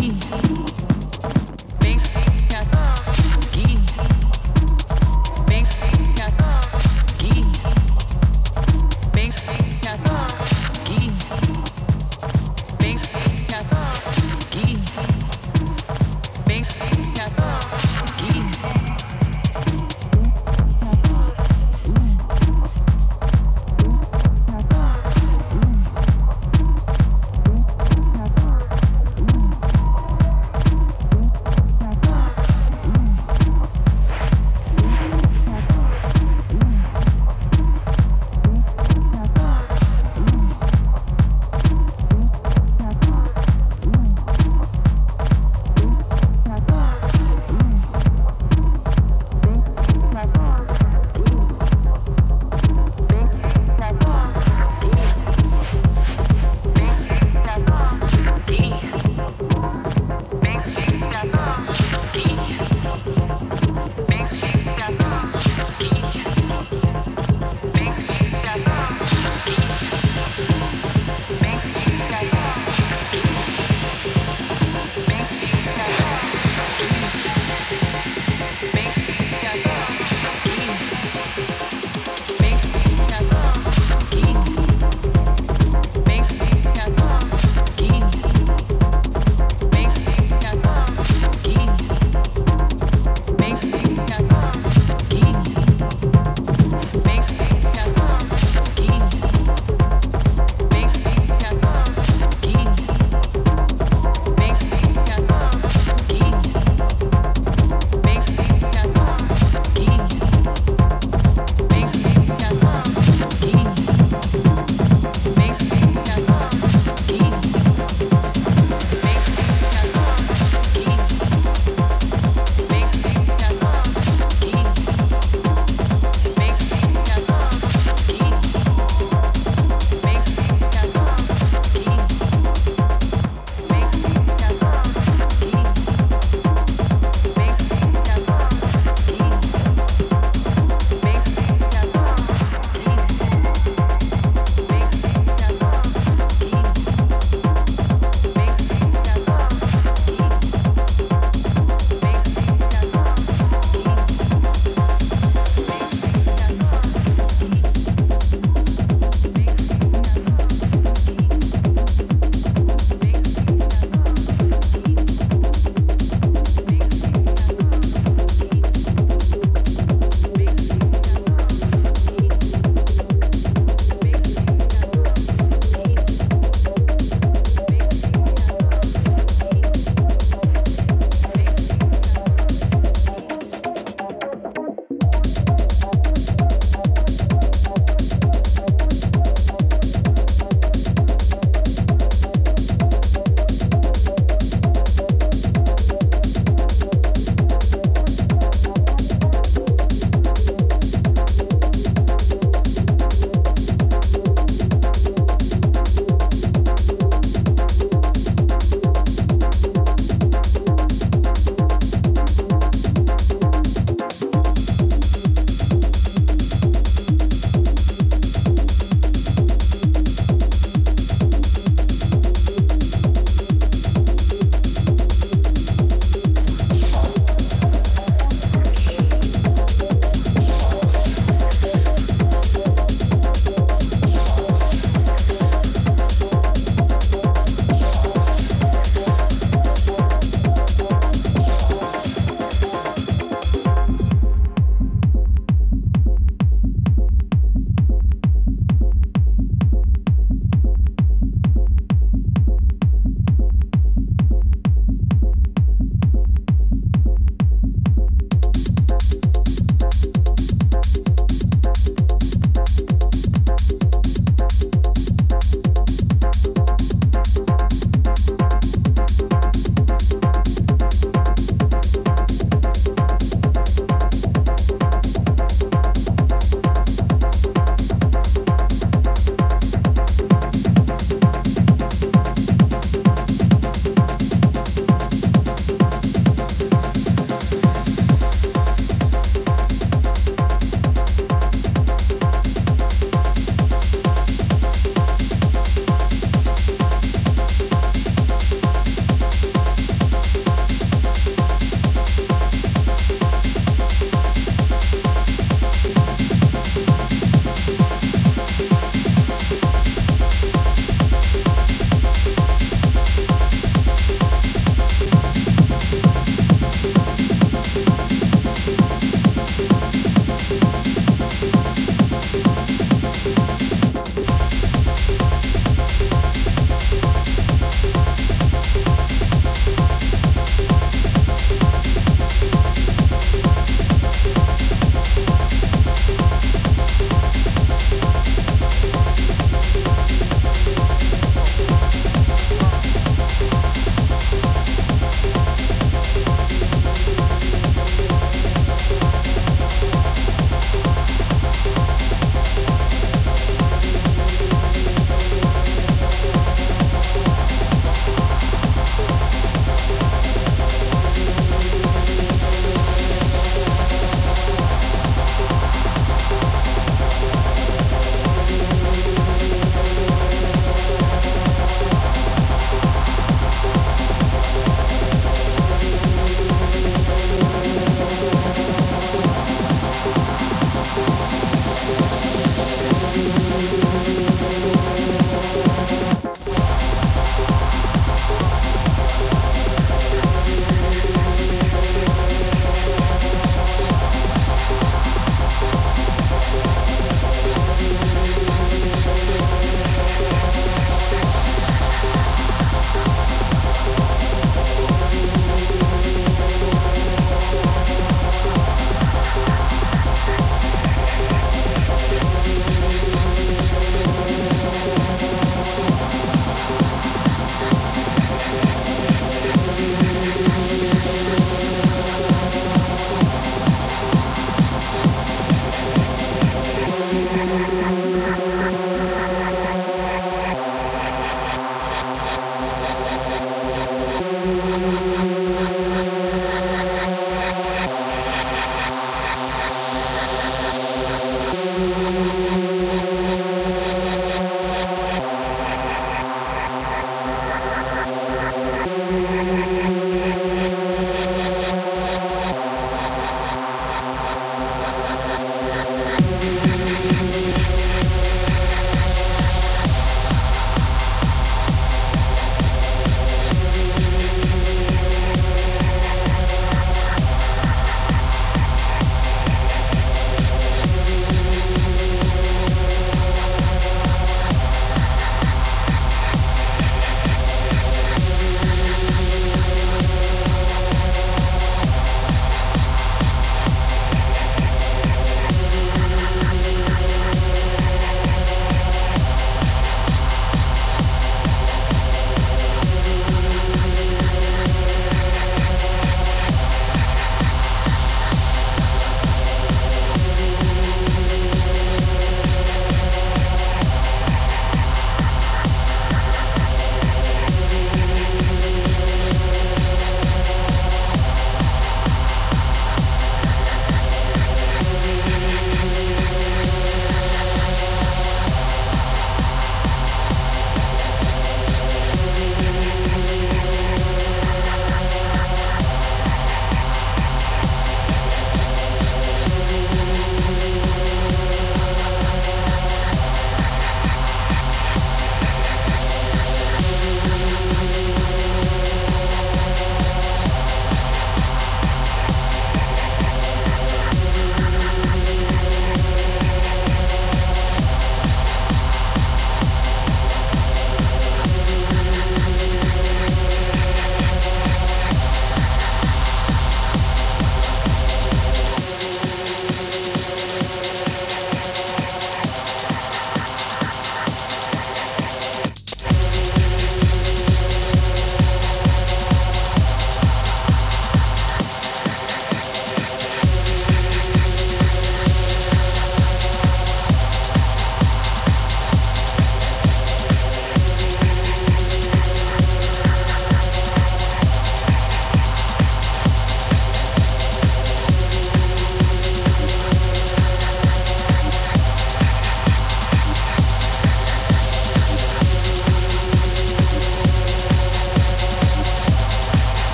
me.